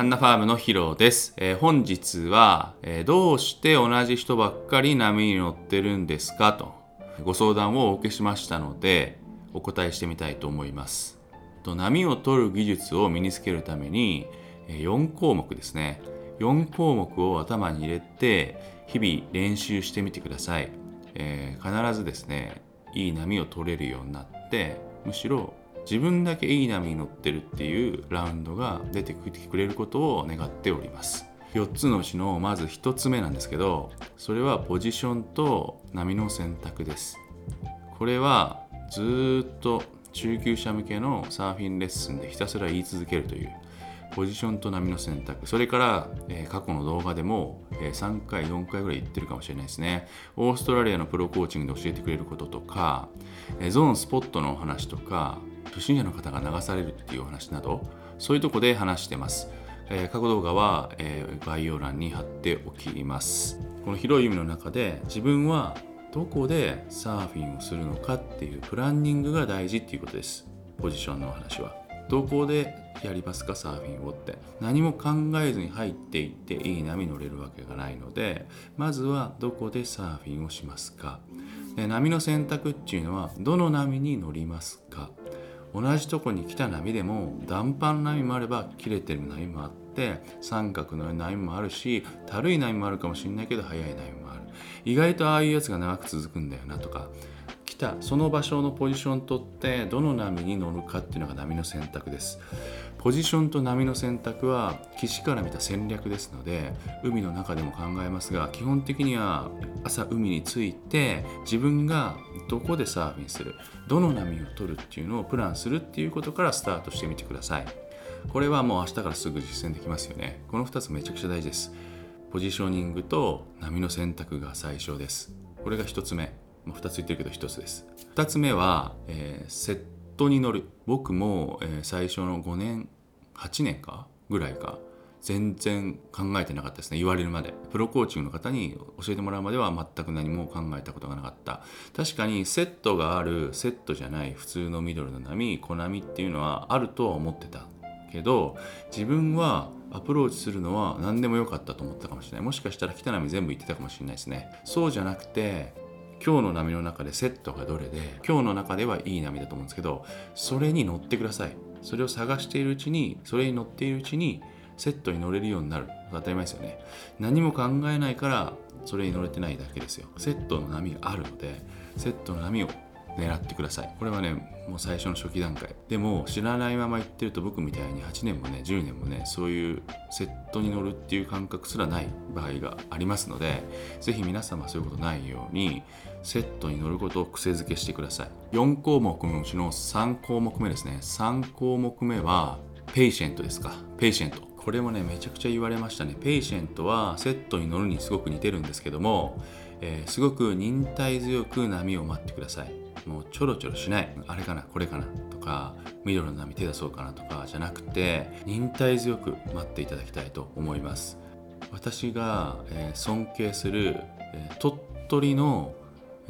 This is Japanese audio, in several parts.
ハンナファームのヒロです。えー、本日は、えー、どうして同じ人ばっかり波に乗ってるんですかとご相談をお受けしましたのでお答えしてみたいと思います。と波を取る技術を身につけるために、え、4項目ですね。4項目を頭に入れて日々練習してみてください。えー、必ずですね、いい波を取れるようになってむしろ自分だけいい波に乗ってるっていうラウンドが出てきてくれることを願っております。4つのうちのまず1つ目なんですけどそれはポジションと波の選択です。これはずっと中級者向けのサーフィンレッスンでひたすら言い続けるというポジションと波の選択。それから、えー、過去の動画でも、えー、3回4回ぐらい言ってるかもしれないですね。オーストラリアのプロコーチングで教えてくれることとか、えー、ゾーンスポットのお話とか不審者の方が流されるっていうお話などそういうとこで話してます、えー、過去動画は、えー、概要欄に貼っておきます。この広い海の中で自分はどこでサーフィンをするのかっていうプランニングが大事っていうことです。ポジションのお話は。どこでやりますかサーフィンをって。何も考えずに入っていっていい波乗れるわけがないのでまずはどこでサーフィンをしますか。で波の選択っていうのはどの波に乗りますか。同じとこに来た波でも断板波もあれば切れてる波もあって三角の波もあるし軽い波もあるかもしれないけど速い波もある。意外とああいうやつが長く続くんだよなとかたその場所のポジション取ってどの波に乗るかっていうのが波の選択です。ポジションと波の選択は岸から見た戦略ですので海の中でも考えますが基本的には朝海に着いて自分がどこでサーフィンするどの波を取るっていうのをプランするっていうことからスタートしてみてください。これはもう明日からすぐ実践できますよね。この2つめちゃくちゃ大事です。ポジショニングと波の選択が最初です。これが1つ目。2つ言ってるけど1つです。2つ目は、えー、セットに乗る。僕も、えー、最初の5年8年かぐらいか全然考えてなかったですね。言われるまで。プロコーチングの方に教えてもらうまでは全く何も考えたことがなかった。確かにセットがあるセットじゃない普通のミドルの波小波っていうのはあるとは思ってた。けど自分はアプローチするのは何でもよかったと思ったかもしれない。もしかしたら来た波全部言ってたかもしれないですね。そうじゃなくて今日の波の中でセットがどれで今日の中ではいい波だと思うんですけどそれに乗ってください。それを探しているうちにそれに乗っているうちにセットに乗れるようになる。当たり前ですよね。何も考えないからそれに乗れてないだけですよ。セットの波があるのでセットの波を狙ってください。これはねもう最初の初期段階。でも知らないまま行ってると僕みたいに8年もね10年もねそういうセットに乗るっていう感覚すらない場合がありますので是非皆様そういうことないようにセットに乗ることを癖づけしてください。4項目のうちの3項目目ですね。3項目目は patient ですか。 patient。これもねめちゃくちゃ言われましたね。 patient はセットに乗るにすごく似てるんですけども、えー、すごく忍耐強く波を待ってください。もうちょろちょろしない。あれかなこれかなとかミドルの波手出そうかなとかじゃなくて忍耐強く待っていただきたいと思います。私が、えー、尊敬する、えー、鳥取の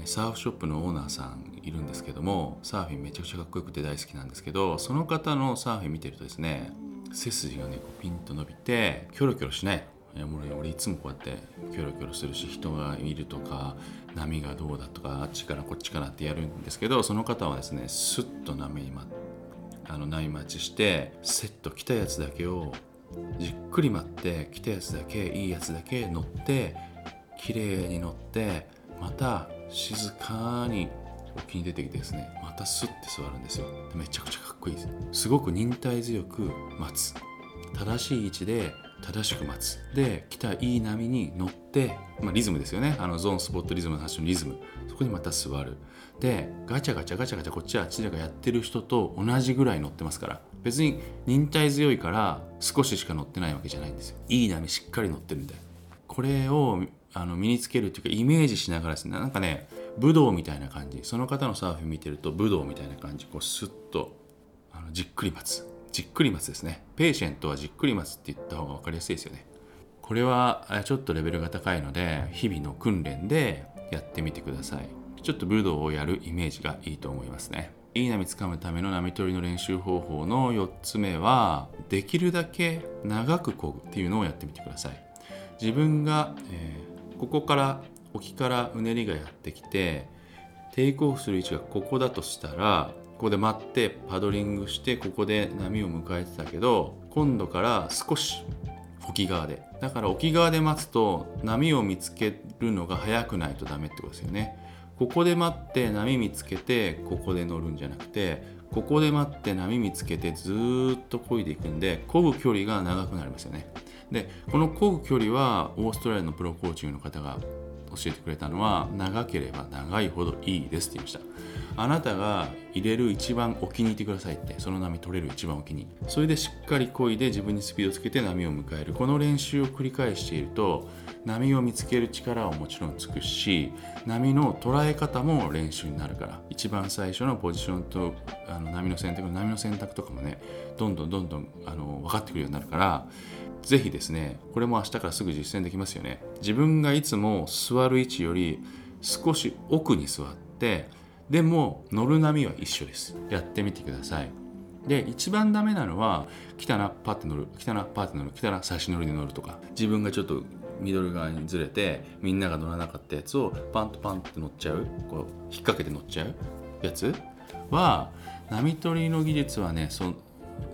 サーフショップのオーナーさんいるんですけどもサーフィンめちゃくちゃかっこよくて大好きなんですけどその方のサーフィン見てるとですね背筋がねこうピンと伸びてキョロキョロしない。いやもう俺いつもこうやってキョロキョロするし人がいるとか波がどうだとかあっちからこっちからってやるんですけどその方はですねスッと波にまあの波待ちしてセット来たやつだけをじっくり待って来たやつだけいいやつだけ乗って綺麗に乗ってまた静かに沖に出てきてですねまたスッて座るんですよ。めちゃくちゃかっこいいです。すごく忍耐強く待つ。正しい位置で正しく待つ。で来たいい波に乗って、まあ、リズムですよね。あのゾーンスポットリズムの話のリズム。そこにまた座る。でガチャガチャガチャガチャこっちあっちでやってる人と同じぐらい乗ってますから。別に忍耐強いから少ししか乗ってないわけじゃないんですよ。いい波しっかり乗ってるんで。これをあの身につけるっていうかイメージしながらですね。なんかね武道みたいな感じ。その方のサーフィン見てると武道みたいな感じ。こうスッとあのじっくり待つ。じっくり待つですね。ペーシェントはじっくり待つって言った方が分かりやすいですよね。これはちょっとレベルが高いので日々の訓練でやってみてください。ちょっと武道をやるイメージがいいと思いますね。いい波つかむための波取りの練習方法の4つ目はできるだけ長く漕ぐっていうのをやってみてください。自分が、えー、ここから沖からうねりがやってきてテイクオフする位置がここだとしたらここで待ってパドリングしてここで波を迎えてたけど今度から少し沖側で。だから沖側で待つと波を見つけるのが早くないとダメってことですよね。ここで待って波見つけてここで乗るんじゃなくてここで待って波見つけてずっと漕いでいくんで漕ぐ距離が長くなりますよね。でこの漕ぐ距離はオーストラリアのプロコーチングの方が教えてくれたのは長ければ長いほどいいですって言いました。あなたが入れる一番沖に入れてくださいってその波取れる一番沖にそれでしっかり漕いで自分にスピードつけて波を迎える。この練習を繰り返していると波を見つける力はもちろんつくし波の捉え方も練習になるから。一番最初のポジションとあの波の選択波の選択とかもねどんどんどんどんあの分かってくるようになるからぜひですねこれも明日からすぐ実践できますよね。自分がいつも座る位置より少し奥に座ってでも乗る波は一緒です。やってみてください。で一番ダメなのは来たなパッて乗る来たなパッて乗る来たな差し乗りで乗るとか。自分がちょっとミドル側にずれてみんなが乗らなかったやつをパンとパンって乗っちゃう。こう引っ掛けて乗っちゃうやつは波取りの技術はねそ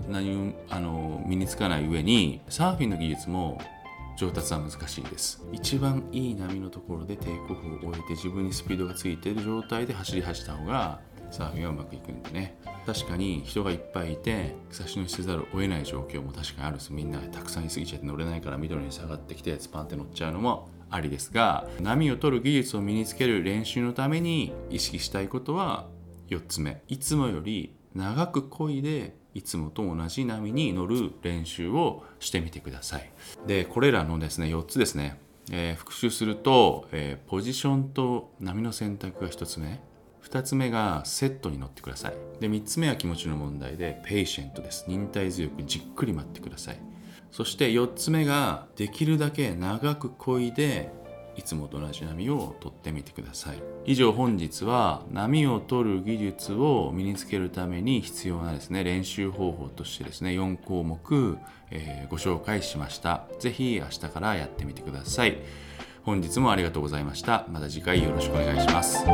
何あの身につかない上にサーフィンの技術も上達は難しいです。一番いい波のところでテイクオフを終えて自分にスピードがついている状態で走り走った方がサーフィンはうまくいくんでね。確かに人がいっぱいいて差し乗りせざるを得ない状況も確かにあるんです。みんなたくさんいすぎちゃって乗れないから緑に下がってきてスパンって乗っちゃうのもありですが波を取る技術を身につける練習のために意識したいことは4つ目。いつもより長く漕いでいつもと同じ波に乗る練習をしてみてください。でこれらのですね4つですね、えー、復習すると、えー、ポジションと波の選択が1つ目。2つ目がセットに乗ってください。で3つ目は気持ちの問題で patient です。忍耐強くじっくり待ってください。そして4つ目ができるだけ長く漕いでいつもと同じ波を取ってみてください。以上本日は波を取る技術を身につけるために必要なですね練習方法としてですね4項目、えー、ご紹介しました。是非明日からやってみてください。本日もありがとうございました。また次回よろしくお願いします。